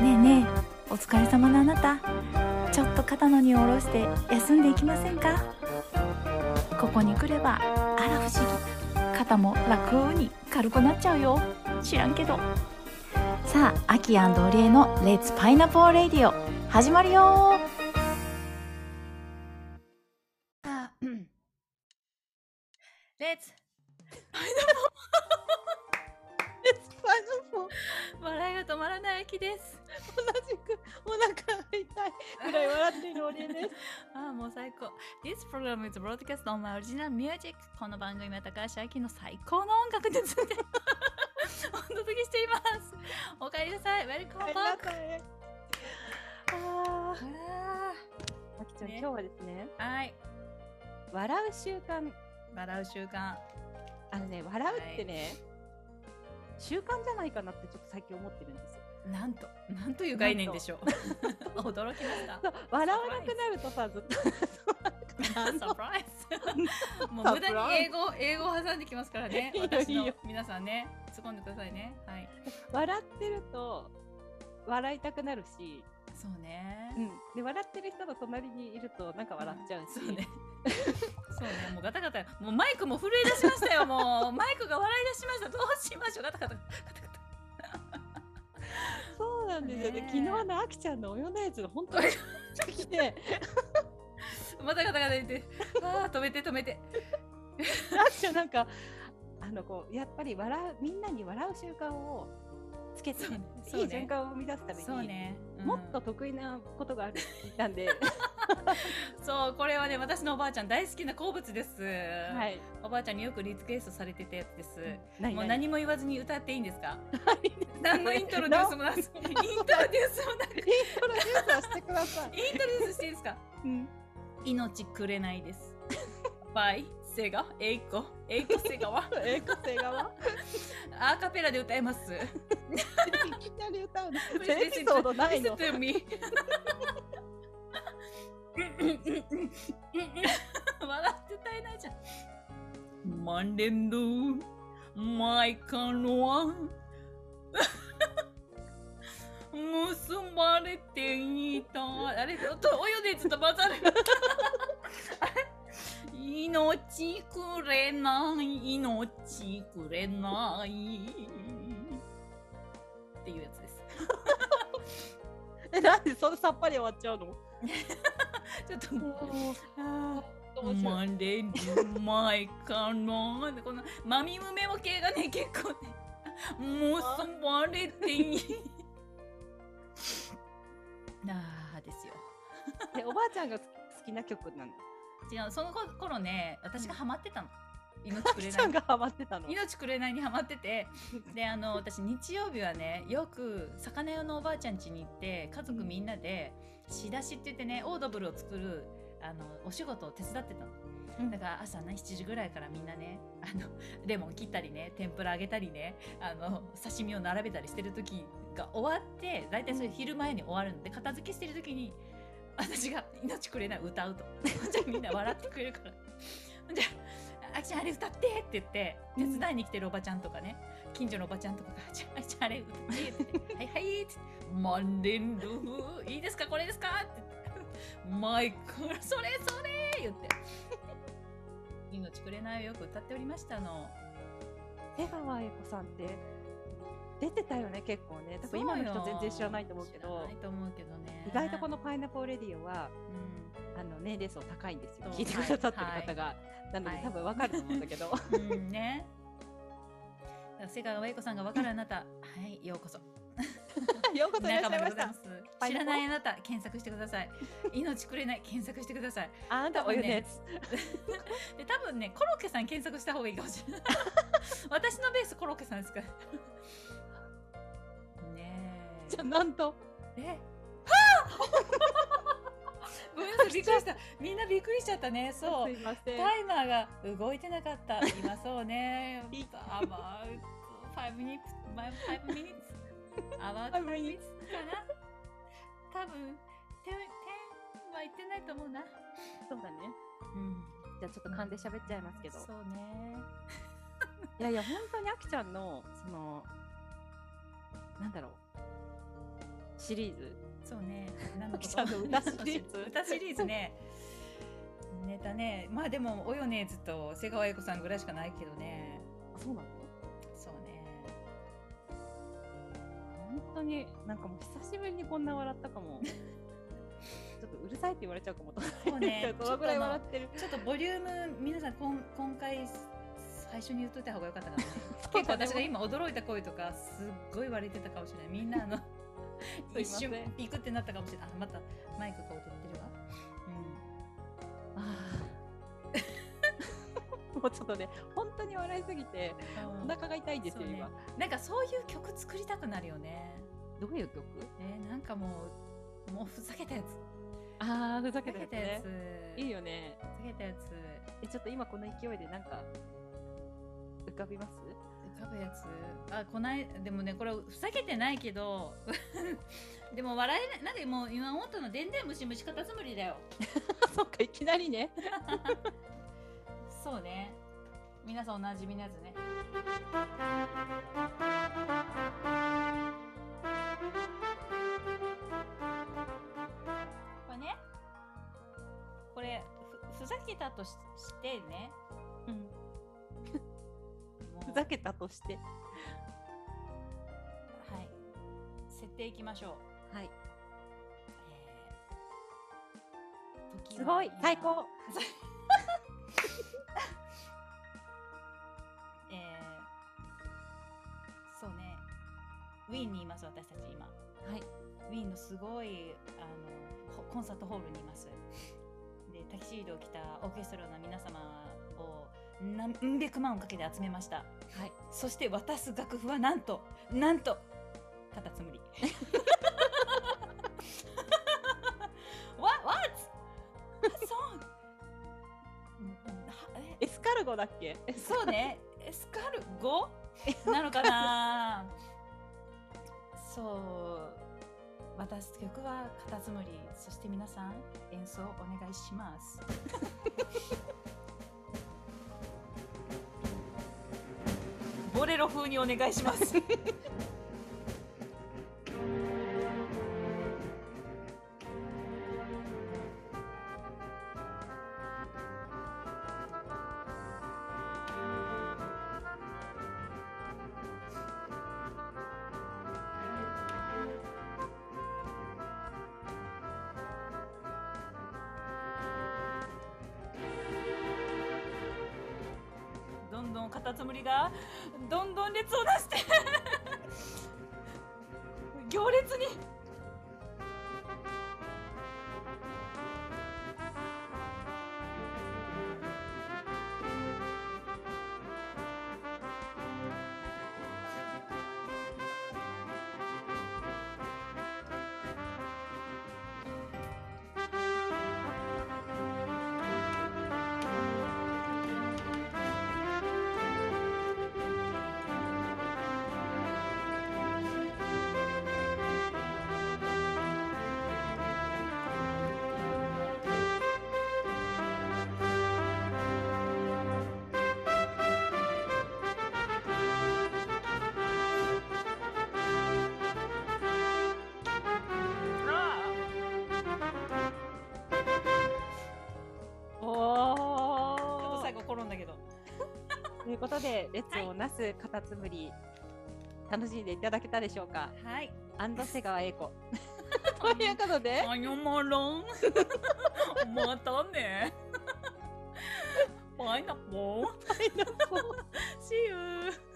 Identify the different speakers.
Speaker 1: ねえねえお疲れ様のあなた。ちょっと肩の荷を下ろして休んでいきませんか？ここに来ればあら不思議。肩も楽に軽くなっちゃうよ。知らんけど。さあアキオリエの「レッツパイナポーレディオ」始まるよ。レッツ笑いが止まらない秋です。
Speaker 2: 同じくお腹が痛いぐらい笑っているオリエです。
Speaker 1: ああもう最高。This program is broadcast on my original music. この番組は高橋明の最高の音楽について。お届けしています。おかえりなさい。Welcome back
Speaker 2: あ
Speaker 1: あ
Speaker 2: あ、あきちゃん、
Speaker 1: ね。
Speaker 2: 今日はですね、
Speaker 1: ーはい。
Speaker 2: 笑う習慣、
Speaker 1: 笑う習慣。
Speaker 2: あのね、笑うってね、習慣じゃないかなってちょっと最近思ってるんですよ。
Speaker 1: なんとなんという概念でしょう。驚きました。
Speaker 2: 笑わなくなるとさ、ずっと。
Speaker 1: サプライズ。もう無駄に英語英語を挟んできますからね。私の皆さんね突っ込んでくださいね。はい。
Speaker 2: 笑ってると笑いたくなるし、
Speaker 1: そうね。
Speaker 2: うん、で笑ってる人の隣にいるとなんか笑っちゃうし、
Speaker 1: そうね。そうね。もうガタガタ。もうマイクも震え出しましたよもう。マイクが笑い出しました。どうしましょう。ガタガタガタガタ
Speaker 2: なんですよね。昨日のあきちゃんの泳のやつが本当に 来て、
Speaker 1: またガタガタ言って あー止めて止めて。
Speaker 2: あきちゃんなんかあのこうやっぱり笑うみんなに笑う習慣をつけて、
Speaker 1: ね。
Speaker 2: いい循環を生み出すために、
Speaker 1: ね、うん。
Speaker 2: もっと得意なことがあるって聞いたんで、
Speaker 1: そうこれはね私のおばあちゃん大好きな好物です、
Speaker 2: はい。
Speaker 1: おばあちゃんによくリクエストされてたやつです、
Speaker 2: 何
Speaker 1: もう何も言わずに歌っていいんですか？
Speaker 2: 何
Speaker 1: 何のイントロデュースもなく イントロデュースもなく
Speaker 2: イントロデュースはしてください。
Speaker 1: イントロデュースしていいですか？
Speaker 2: うん、
Speaker 1: 命くれないです。バイセガ？エイコ？エイコセガは？
Speaker 2: え個性が
Speaker 1: アーカペラで歌えます
Speaker 2: いきなり歌うの？エピソードないの？
Speaker 1: 笑って歌えないじゃん。マンデンドゥマイカノワ結ばれていた。あれ、と泳いでちょっと混ざる。あれ命くれない、命くれない。っていうやつです。
Speaker 2: え、なんでそんなさっぱり終わっちゃうの？
Speaker 1: ちょっともう。
Speaker 2: あー面白い。
Speaker 1: マンデルマイカノでこのマミムメモ系がね結構ね結ばれていい なあですよ
Speaker 2: えおばあちゃんが好きな曲なの。
Speaker 1: 違うその頃ね私がハマってたの。命くれなんい
Speaker 2: がハマってたの。
Speaker 1: 命くれないにハマっててであの私日曜日はねよく魚屋のおばあちゃん家に行って家族みんなで仕出しって言ってねオードブルを作るあのお仕事を手伝ってたの。だから朝ね7時ぐらいからみんなねあのレモン切ったりね天ぷら揚げたりねあの刺身を並べたりしてる時が終わって大体それ昼前に終わるんで片付けしてる時に私が「命くれない」歌うと じゃあみんな笑ってくれるから じゃあ「あきちゃんあれ歌って」って言って手伝いに来てるおばちゃんとかね近所のおばちゃんとかが「じゃああきちゃんあれ歌って」って言って「はいはい」って言って「マンデンルーいいですか？これですか?」って言って「マイクルそれそれ」言って。命くれないをよく歌っておりましたの。
Speaker 2: 瀬川栄子さんって出てたよね結構ね多分今の人全然知らないと思うけど
Speaker 1: ないと思うけどね。
Speaker 2: 意外とこのパイナポーレディオは
Speaker 1: う
Speaker 2: あの年齢層高いんですよ聞いてくださってる方が、なので、
Speaker 1: はい
Speaker 2: 多分わかると思うんだけど
Speaker 1: ん、うんね。瀬川栄子さんがわかるあなた、はい、ようこそ。
Speaker 2: ようこそいらっしゃいました。
Speaker 1: 知らないあなた、検索してください。命くれない、検索してください。
Speaker 2: あなたお湯のやつ、
Speaker 1: で、多分ね、コロッケさん検索した方がいいかもしれない。私のベースコロッケさんですから。ね
Speaker 2: じゃあなんと
Speaker 1: え？え。ごめんなさい、びっくりした。みんなびっくりしちゃったね。そう
Speaker 2: す。いません
Speaker 1: タイマーが動いてなかった。今そうね。
Speaker 2: い
Speaker 1: about five minutes, my five minutes, about
Speaker 2: Five
Speaker 1: five
Speaker 2: minutes
Speaker 1: minutes かな？多分、点、点は言ってないと思うな。
Speaker 2: そうだね
Speaker 1: うん。
Speaker 2: じゃあちょっと噛んで喋っちゃいますけど、
Speaker 1: そうね。
Speaker 2: いやいや本当にあきちゃんのそのなんだろうシリーズ。
Speaker 1: そうね。何のこ
Speaker 2: と歌シリーズ。
Speaker 1: 歌シリーズね。ネタね。まあでもおよねずと瀬川栄子さんぐらいしかないけどね。
Speaker 2: あそうなの？
Speaker 1: そうね。
Speaker 2: 本当になんかもう久しぶりにこんな笑ったかも。ちょっとうるさいって言われちゃうかもと。
Speaker 1: そうね。
Speaker 2: どのぐらい笑ってる？
Speaker 1: ちょっとボリューム皆さんこん今回最初に言っといた方がよかったかな、ね、結構私が今驚いた声とかすっごい割れてたかもしれない。みんなあの一瞬ピクってなったかもしれない。あまたマイクが踊ってるわ。
Speaker 2: あー。もうちょっとね本当に笑いすぎて
Speaker 1: うん。
Speaker 2: お腹が痛いんですよ、
Speaker 1: ね。
Speaker 2: 今。
Speaker 1: なんかそういう曲作りたくなるよね。
Speaker 2: どういう曲？
Speaker 1: えーなんかもうもうふざけたやつ。
Speaker 2: ああふざ
Speaker 1: ふ
Speaker 2: けたや
Speaker 1: つ。
Speaker 2: ねいいよね。
Speaker 1: ふざけたやつ。
Speaker 2: えちょっと今この勢いでなんか浮かびます？
Speaker 1: 浮かぶやつ。あこないでもねこれふざけてないけど でも笑えない。なんかもう今思ったのでんでん虫虫カタツムリだよ。
Speaker 2: そっかいきなりね。
Speaker 1: そうね。皆さんおなじみのやつね。これね。これふふざけたとししてね。
Speaker 2: うんふざけたとして。
Speaker 1: はい。設定いきましょう。
Speaker 2: はい。
Speaker 1: えー時
Speaker 2: すご
Speaker 1: はい
Speaker 2: 最高。
Speaker 1: えーそうね。ウィーンにいます私たち今。
Speaker 2: はい。
Speaker 1: ウィーンのすごいあのココンサートホールにいます。でタキシードを着たオーケストラの皆様を何百万をかけて集めました。
Speaker 2: はい。
Speaker 1: そして渡す楽譜はなんとなんとカタツムリ What? Song? う。
Speaker 2: エスカルゴだっけ？
Speaker 1: そうね。エスカルゴ？なのかな？そう。渡す曲はカタツムリそして皆さん演奏お願いします ボレロ風にお願いします。どんどんカタツムリがどんどん列を出して行列に
Speaker 2: ことで、列をなすカタツムリ、楽しんでいただけたでしょうか？
Speaker 1: はい。
Speaker 2: アンド瀬川英子。ということで。
Speaker 1: あよまろん。またね。パイナポー。パイナポー。See you.